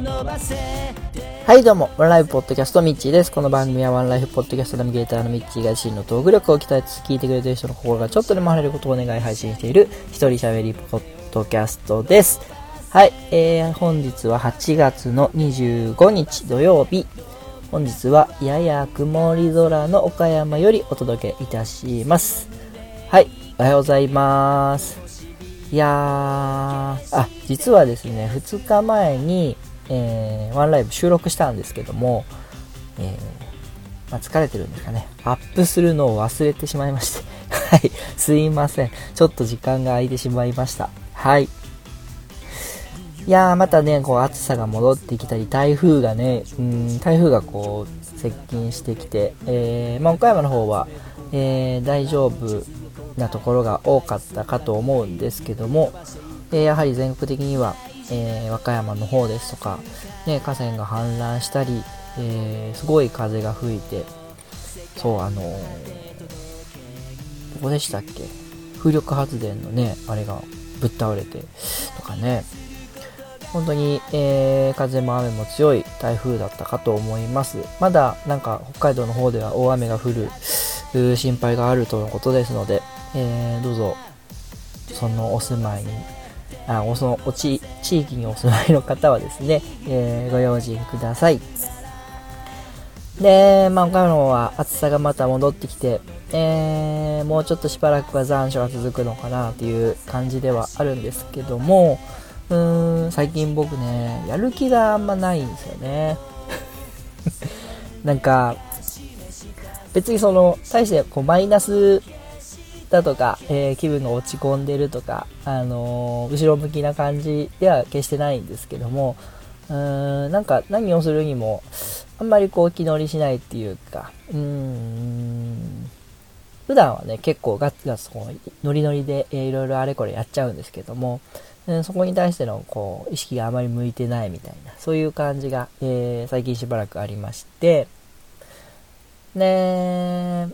はいどうも、ワンライフポッドキャストミッチーです。この番組はワンライフポッドキャストナビゲーターのミッチーが自身のトーク力を鍛えつつ聞いてくれてる人の心がちょっとでも晴れることをお願い配信している一人喋りポッドキャストです。はい、えー、本日は8月の25日土曜日。本日はやや曇り空の岡山よりお届けいたします。はい、おはようございます。いやー、あ、実はですね、2日前に、えー、ワンライブ収録したんですけども、えー、まあ、疲れてるんですかね。アップするのを忘れてしまいまして。はい、すいません。ちょっと時間が空いてしまいました。はい。いやー、またね、こう暑さが戻ってきたり、台風がね、うん、台風がこう、接近してきて、えー、まあ、岡山の方は、えー、大丈夫なところが多かったかと思うんですけども、えやはり全国的には、えー、和歌山の方ですとか、ね、河川が氾濫したり、えー、すごい風が吹いて、そう、あのー、どこでしたっけ？風力発電のね、あれがぶっ倒れてとかね、本当に、えー、風も雨も強い台風だったかと思います。まだなんか北海道の方では大雨が降る心配があるとのことですので、えー、どうぞ、そのお住まいに、あお、そのおち、地域にお住まいの方はですね、えー、ご用心ください。で、まあ、岡山のは暑さがまた戻ってきて、えー、もうちょっとしばらくは残暑が続くのかなっていう感じではあるんですけども、うーん、最近僕ね、やる気があんまないんですよね。なんか、別にその、大してこうマイナスだとか、えー、気分が落ち込んでるとか、あのー、後ろ向きな感じでは決してないんですけども、うーん、なんか何をするにも、あんまりこう気乗りしないっていうか、うーん、普段はね、結構ガツガツこう、ノリノリで、えー、いろいろあれこれやっちゃうんですけども、うん、そこに対してのこう、意識があまり向いてないみたいな、そういう感じが、えー、最近しばらくありまして、ね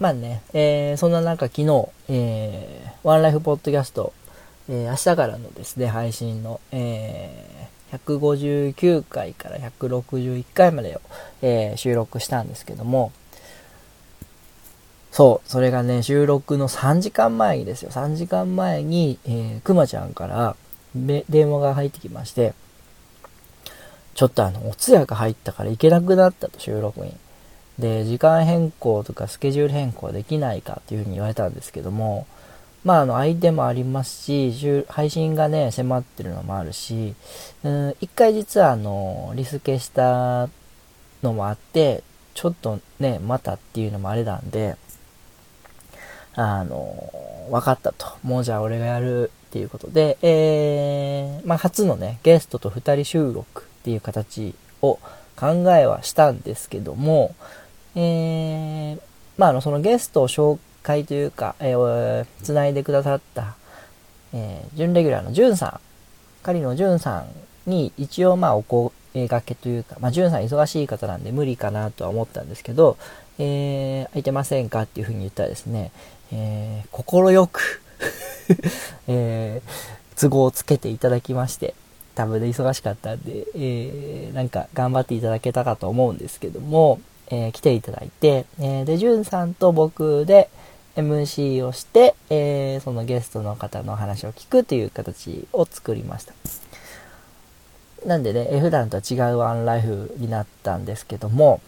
まあね、えー、そんな中昨日、えー、ワンライフポッドキャスト、えー、明日からのですね、配信の、えー、159回から161回までを、えー、収録したんですけども、そう、それがね、収録の3時間前にですよ、3時間前に、えー、くまちゃんから電話が入ってきまして、ちょっとあの、お通夜が入ったから行けなくなったと、収録に。で、時間変更とかスケジュール変更できないかっていうふうに言われたんですけども、まあ、あの、相手もありますし、配信がね、迫ってるのもあるし、うん、一回実はあの、リスケしたのもあって、ちょっとね、またっていうのもあれなんで、あの、分かったと。もうじゃあ俺がやるっていうことで、えー、まあ、初のね、ゲストと二人収録っていう形を考えはしたんですけども、えー、まあ、あの、そのゲストを紹介というか、えー、つないでくださった、えー、準レギュラーのじゅんさん、狩野じゅんさんに一応、まあ、お声がけというか、まあ、じゅんさん忙しい方なんで無理かなとは思ったんですけど、えー、空いてませんかっていうふうに言ったらですね、えー、心よく えー、都合をつけていただきまして、多分で忙しかったんで、えー、なんか頑張っていただけたかと思うんですけども、えー、来ていただいて、えー、で、じゅんさんと僕で MC をして、えー、そのゲストの方の話を聞くという形を作りました。なんでねえ、普段とは違うワンライフになったんですけども、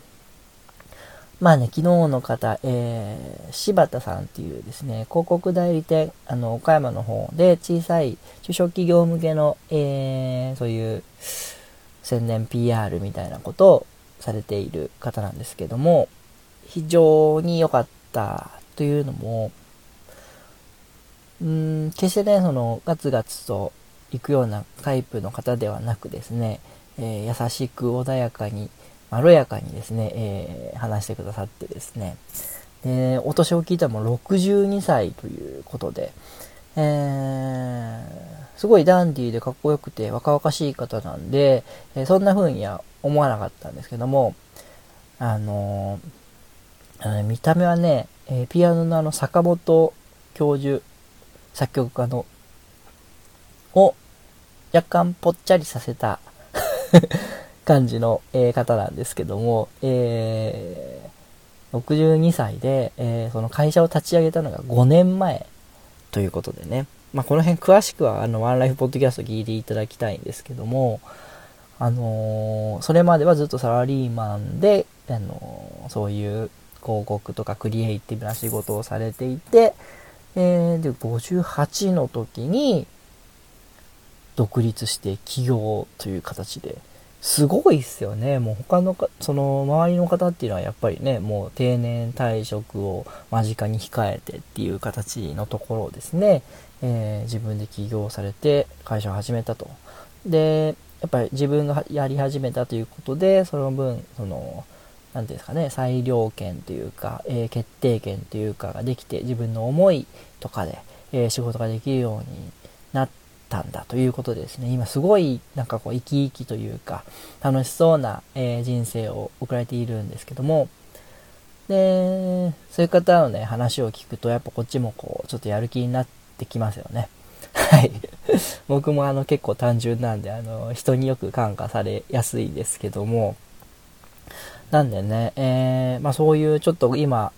まあね、昨日の方、えー、柴田さんっていうですね、広告代理店、あの、岡山の方で小さい中小企業向けの、えー、そういう宣伝 PR みたいなことをされている方なんですけども、非常に良かったというのも、うん、決してね、その、ガツガツと行くようなタイプの方ではなくですね、えー、優しく穏やかに、まろやかにですね、えー、話してくださってですね、で、お年を聞いたらもう62歳ということで、えー、すごいダンディーでかっこよくて若々しい方なんで、え、そんな風には思わなかったんですけども、あのー、見た目はね、えピアノのあの坂本教授、作曲家の、を若干ぽっちゃりさせた 感じの、え、方なんですけども、えー、62歳で、えー、その会社を立ち上げたのが5年前ということでね、まあ、この辺詳しくはあのワンライフポッドキャスト聞いていただきたいんですけども、あのー、それまではずっとサラリーマンで、あのー、そういう広告とかクリエイティブな仕事をされていて、えー、で、58の時に、独立して起業という形で、すごいっすよね。もう他のか、その周りの方っていうのはやっぱりね、もう定年退職を間近に控えてっていう形のところをですね、えー、自分で起業されて会社を始めたと。で、やっぱり自分がやり始めたということで、その分、その、何ていうんですかね、裁量権というか、えー、決定権というかができて、自分の思いとかで、えー、仕事ができるようになったんだということでですね、今すごいなんかこう生き生きというか、楽しそうな、えー、人生を送られているんですけども、で、そういう方のね、話を聞くと、やっぱこっちもこう、ちょっとやる気になってきますよね。はい。僕もあの結構単純なんで、あの、人によく感化されやすいですけども、なんでね、えー、まあそういうちょっと今、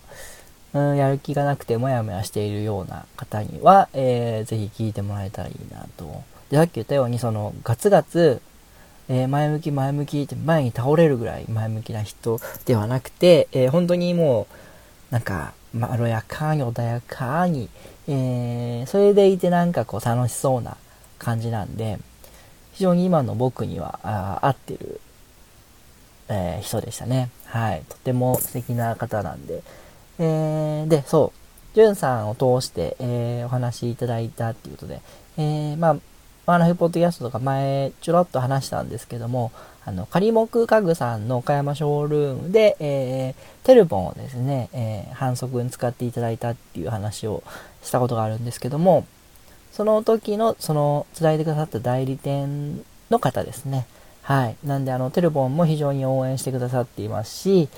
うん、やる気がなくてモヤモヤしているような方には、えー、ぜひ聞いてもらえたらいいなと。で、さっき言ったように、その、ガツガツ、えー、前向き前向きって前に倒れるぐらい前向きな人ではなくて、えー、本当にもう、なんか、まろやかに穏やかに、えー、それでいてなんかこう楽しそうな感じなんで、非常に今の僕には合ってるえー、人でしたね。はい。とても素敵な方なんで。えー、で、そう。じゅんさんを通して、えー、お話いただいたっていうことで、えー、まあ、マナフポッドキャストとか前ちょろっと話したんですけども、あの、仮木家具さんの岡山ショールームで、えー、テルボンをですね、えー、反則に使っていただいたっていう話をしたことがあるんですけども、その時の、その、伝えてくださった代理店の方ですね。はい。なんで、あの、テルボンも非常に応援してくださっていますし、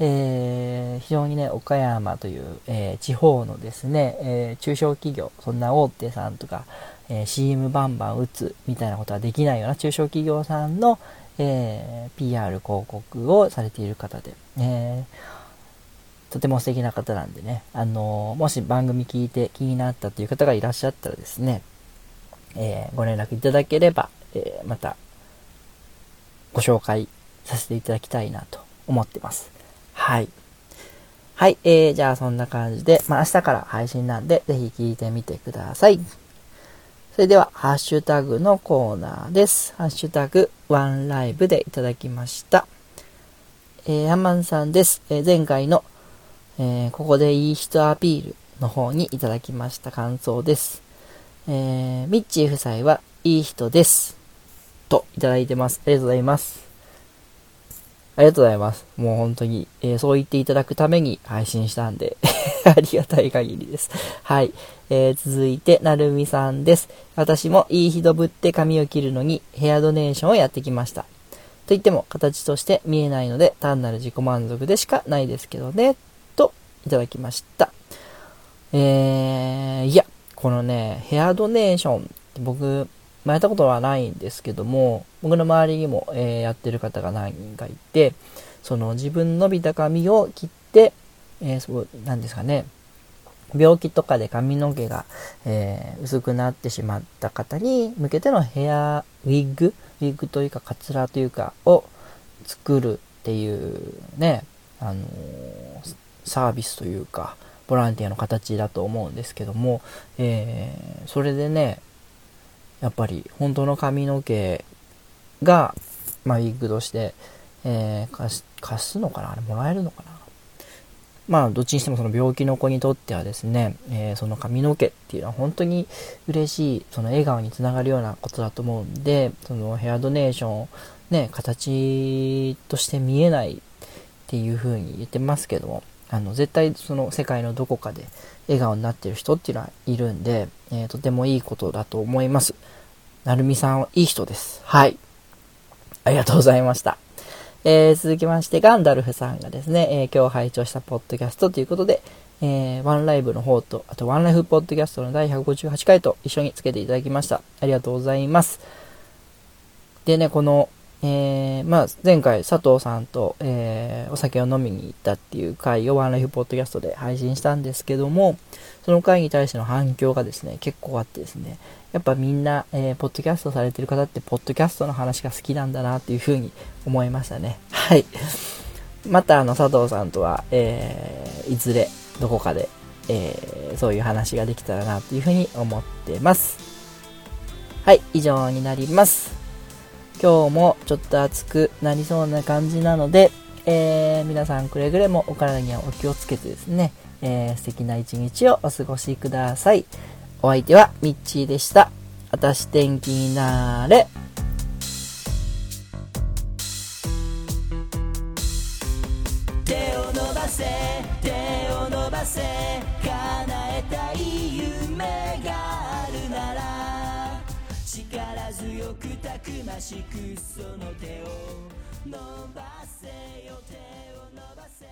えー、非常にね、岡山という、えー、地方のですね、えー、中小企業、そんな大手さんとか、え CM バンバン打つみたいなことはできないような中小企業さんの、えー PR 広告をされている方で、えとても素敵な方なんでね、あのもし番組聞いて気になったという方がいらっしゃったらですね、えご連絡いただければ、えまたご紹介させていただきたいなと思ってます。はい。はい、えー、じゃあそんな感じで、まあ明日から配信なんで、ぜひ聞いてみてください。それでは、ハッシュタグのコーナーです。ハッシュタグ、ワンライブでいただきました。えー、アマンさんです。えー、前回の、えー、ここでいい人アピールの方にいただきました感想です。えー、ミッチー夫妻はいい人です。といただいてます。ありがとうございます。ありがとうございます。もう本当に、えー、そう言っていただくために配信したんで ありがたい限りです。はい。えー、続いて、なるみさんです。私もいい人ぶって髪を切るのにヘアドネーションをやってきました。と言っても形として見えないので単なる自己満足でしかないですけどね。と、いただきました。えー、いや、このね、ヘアドネーションって僕、まあ、やったことはないんですけども、僕の周りにも、えー、やってる方が何人かいて、その自分伸びた髪を切って、えー、そう、なんですかね、病気とかで髪の毛が、えー、薄くなってしまった方に向けてのヘアウィッグ、ウィッグというかカツラというかを作るっていうね、あのー、サービスというか、ボランティアの形だと思うんですけども、えー、それでね、やっぱり本当の髪の毛が、まあ、ウィッグとして、え、貸すのかな？あれもらえるのかな？まあ、どっちにしてもその病気の子にとってはですね、えー、その髪の毛っていうのは本当に嬉しい、その笑顔につながるようなことだと思うんで、そのヘアドネーションを、ね、形として見えないっていう風に言ってますけども、あの、絶対その世界のどこかで笑顔になってる人っていうのはいるんで、えー、とてもいいことだと思います。なるみさんはいい人です。はい。ありがとうございました。えー、続きまして、ガンダルフさんがですね、えー、今日拝聴したポッドキャストということで、えー、ワンライブの方と、あとワンライフポッドキャストの第158回と一緒につけていただきました。ありがとうございます。でね、この、えー、まあ、前回佐藤さんと、えー、お酒を飲みに行ったっていう回をワンライフポッドキャストで配信したんですけども、その回に対しての反響がですね、結構あってですね、やっぱみんな、えー、ポッドキャストされてる方って、ポッドキャストの話が好きなんだなっていうふうに思いましたね。はい。また、あの、佐藤さんとは、えー、いずれ、どこかで、えー、そういう話ができたらなというふうに思ってます。はい、以上になります。今日もちょっと暑くなりそうな感じなので、えー、皆さんくれぐれもお体にはお気をつけてですね、えー、素敵な一日をお過ごしください。お相手はミッチーでした。あたし天気になれ。手を伸ばせ、手を伸ばせ、叶えたい夢が力強くたくましくその手を伸ばせよ手を伸ばせ。